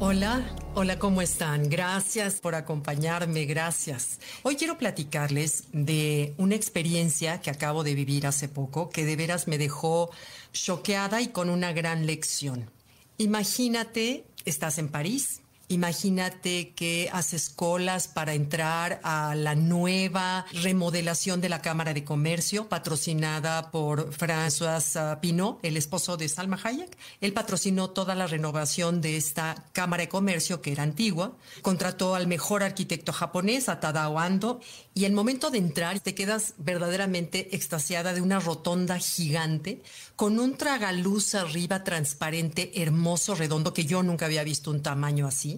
Hola, hola, ¿cómo están? Gracias por acompañarme, gracias. Hoy quiero platicarles de una experiencia que acabo de vivir hace poco, que de veras me dejó choqueada y con una gran lección. Imagínate, estás en París, Imagínate que haces colas para entrar a la nueva remodelación de la Cámara de Comercio, patrocinada por François Pinot, el esposo de Salma Hayek. Él patrocinó toda la renovación de esta Cámara de Comercio, que era antigua. Contrató al mejor arquitecto japonés, a Tadao Ando, y el momento de entrar te quedas verdaderamente extasiada de una rotonda gigante con un tragaluz arriba transparente, hermoso, redondo, que yo nunca había visto un tamaño así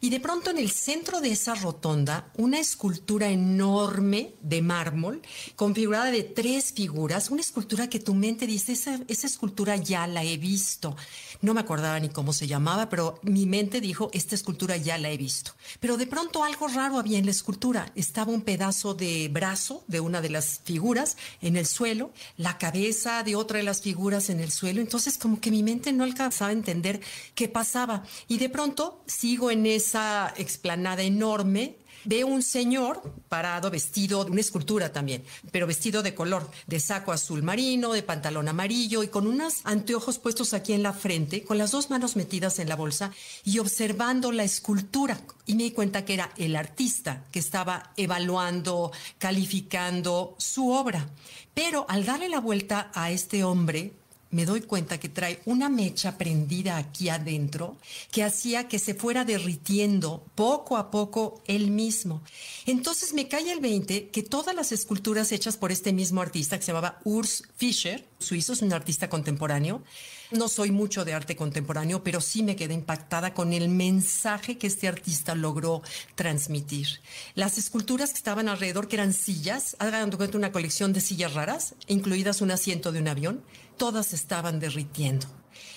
y de pronto en el centro de esa rotonda, una escultura enorme de mármol, configurada de tres figuras, una escultura que tu mente dice, esa, esa escultura ya la he visto. No me acordaba ni cómo se llamaba, pero mi mente dijo, esta escultura ya la he visto. Pero de pronto algo raro había en la escultura. Estaba un pedazo de brazo de una de las figuras en el suelo, la cabeza de otra de las figuras en el suelo. Entonces como que mi mente no alcanzaba a entender qué pasaba. Y de pronto sigo en esa explanada enorme veo un señor parado vestido de una escultura también, pero vestido de color, de saco azul marino, de pantalón amarillo y con unos anteojos puestos aquí en la frente, con las dos manos metidas en la bolsa y observando la escultura. Y me di cuenta que era el artista que estaba evaluando, calificando su obra. Pero al darle la vuelta a este hombre, me doy cuenta que trae una mecha prendida aquí adentro que hacía que se fuera derritiendo poco a poco él mismo. Entonces me cae el 20 que todas las esculturas hechas por este mismo artista que se llamaba Urs Fischer, suizo, es un artista contemporáneo, no soy mucho de arte contemporáneo, pero sí me quedé impactada con el mensaje que este artista logró transmitir. Las esculturas que estaban alrededor, que eran sillas, hagan cuenta una colección de sillas raras, incluidas un asiento de un avión, todas estaban derritiendo.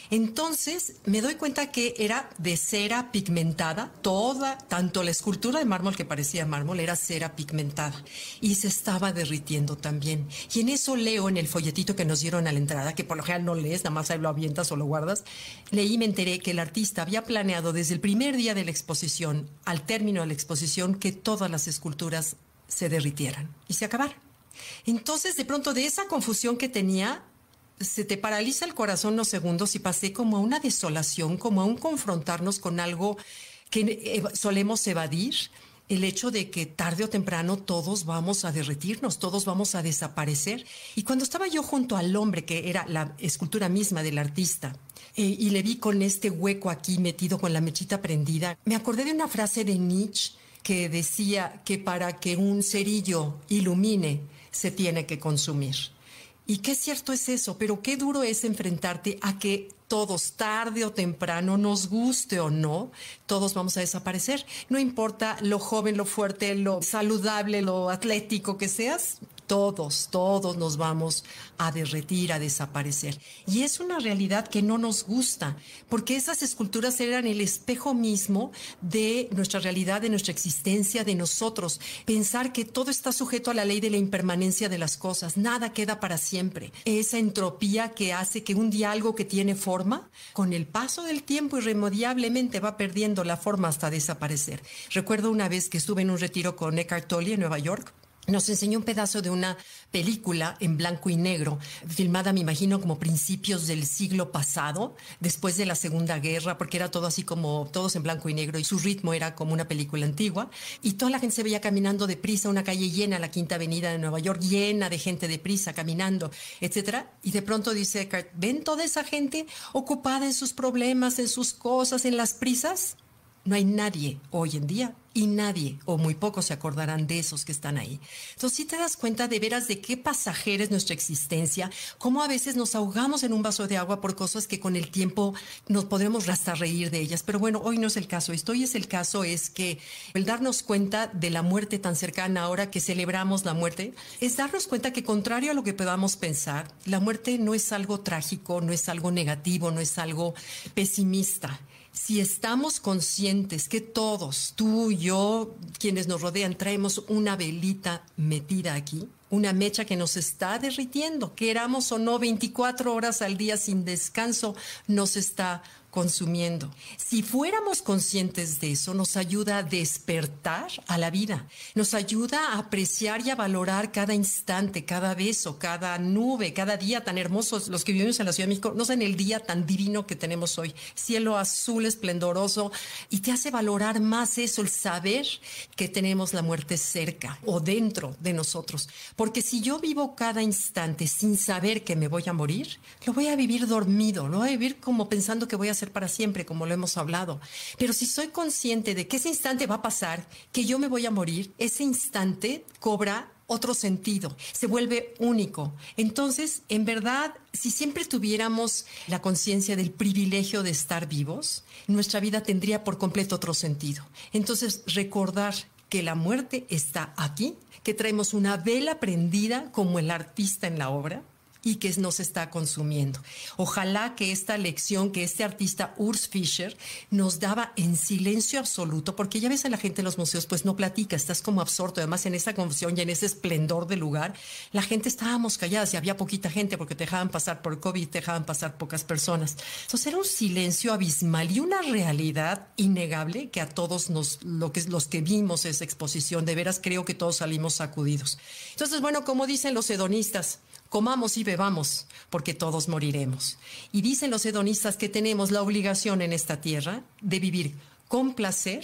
Entonces me doy cuenta que era de cera pigmentada, toda, tanto la escultura de mármol que parecía mármol era cera pigmentada y se estaba derritiendo también. Y en eso leo en el folletito que nos dieron a la entrada, que por lo general no lees, nada más ahí lo avientas o lo guardas, leí y me enteré que el artista había planeado desde el primer día de la exposición al término de la exposición que todas las esculturas se derritieran y se acabaran. Entonces, de pronto, de esa confusión que tenía, se te paraliza el corazón unos segundos y pasé como a una desolación, como a un confrontarnos con algo que solemos evadir, el hecho de que tarde o temprano todos vamos a derretirnos, todos vamos a desaparecer. Y cuando estaba yo junto al hombre, que era la escultura misma del artista, eh, y le vi con este hueco aquí metido con la mechita prendida, me acordé de una frase de Nietzsche que decía que para que un cerillo ilumine se tiene que consumir. Y qué cierto es eso, pero qué duro es enfrentarte a que todos, tarde o temprano, nos guste o no, todos vamos a desaparecer. No importa lo joven, lo fuerte, lo saludable, lo atlético que seas, todos, todos nos vamos a derretir, a desaparecer. Y es una realidad que no nos gusta, porque esas esculturas eran el espejo mismo de nuestra realidad, de nuestra existencia, de nosotros. Pensar que todo está sujeto a la ley de la impermanencia de las cosas, nada queda para siempre. Esa entropía que hace que un algo que tiene forma, con el paso del tiempo irremediablemente va perdiendo la forma hasta desaparecer. Recuerdo una vez que estuve en un retiro con Eckhart Tolle en Nueva York nos enseñó un pedazo de una película en blanco y negro, filmada, me imagino, como principios del siglo pasado, después de la Segunda Guerra, porque era todo así como todos en blanco y negro y su ritmo era como una película antigua. Y toda la gente se veía caminando deprisa, una calle llena, la Quinta Avenida de Nueva York, llena de gente deprisa, caminando, etcétera. Y de pronto dice Eckhart, ¿ven toda esa gente ocupada en sus problemas, en sus cosas, en las prisas? No hay nadie hoy en día y nadie o muy pocos se acordarán de esos que están ahí. Entonces, si te das cuenta de veras de qué pasajera es nuestra existencia, cómo a veces nos ahogamos en un vaso de agua por cosas que con el tiempo nos podremos hasta reír de ellas. Pero bueno, hoy no es el caso. Hoy es el caso es que el darnos cuenta de la muerte tan cercana ahora que celebramos la muerte, es darnos cuenta que contrario a lo que podamos pensar, la muerte no es algo trágico, no es algo negativo, no es algo pesimista si estamos conscientes que todos, tú, yo, quienes nos rodean, traemos una velita metida aquí, una mecha que nos está derritiendo, queramos o no, 24 horas al día sin descanso, nos está consumiendo. Si fuéramos conscientes de eso, nos ayuda a despertar a la vida, nos ayuda a apreciar y a valorar cada instante, cada beso, cada nube, cada día tan hermosos. Los que vivimos en la Ciudad de México, no sé, en el día tan divino que tenemos hoy, cielo azul esplendoroso, y te hace valorar más eso, el saber que tenemos la muerte cerca o dentro de nosotros. Porque si yo vivo cada instante sin saber que me voy a morir, lo voy a vivir dormido, lo voy a vivir como pensando que voy a para siempre, como lo hemos hablado. Pero si soy consciente de que ese instante va a pasar, que yo me voy a morir, ese instante cobra otro sentido, se vuelve único. Entonces, en verdad, si siempre tuviéramos la conciencia del privilegio de estar vivos, nuestra vida tendría por completo otro sentido. Entonces, recordar que la muerte está aquí, que traemos una vela prendida como el artista en la obra, y que nos está consumiendo. Ojalá que esta lección que este artista Urs Fischer nos daba en silencio absoluto, porque ya ves a la gente en los museos, pues no platica, estás como absorto, además en esa confusión y en ese esplendor del lugar, la gente estábamos calladas y había poquita gente porque te dejaban pasar por COVID, te dejaban pasar pocas personas. Entonces era un silencio abismal y una realidad innegable que a todos nos, lo que, los que vimos esa exposición, de veras creo que todos salimos sacudidos. Entonces, bueno, como dicen los hedonistas, comamos y bebamos, porque todos moriremos. Y dicen los hedonistas que tenemos la obligación en esta tierra de vivir con placer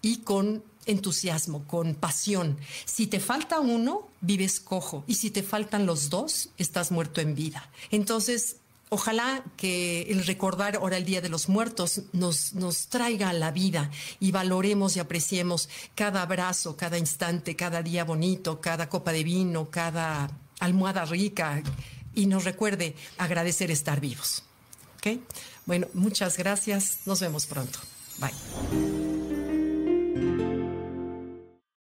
y con entusiasmo, con pasión. Si te falta uno, vives cojo. Y si te faltan los dos, estás muerto en vida. Entonces, Ojalá que el recordar ahora el Día de los Muertos nos, nos traiga la vida y valoremos y apreciemos cada abrazo, cada instante, cada día bonito, cada copa de vino, cada almohada rica y nos recuerde agradecer estar vivos. Bueno, muchas gracias. Nos vemos pronto. Bye.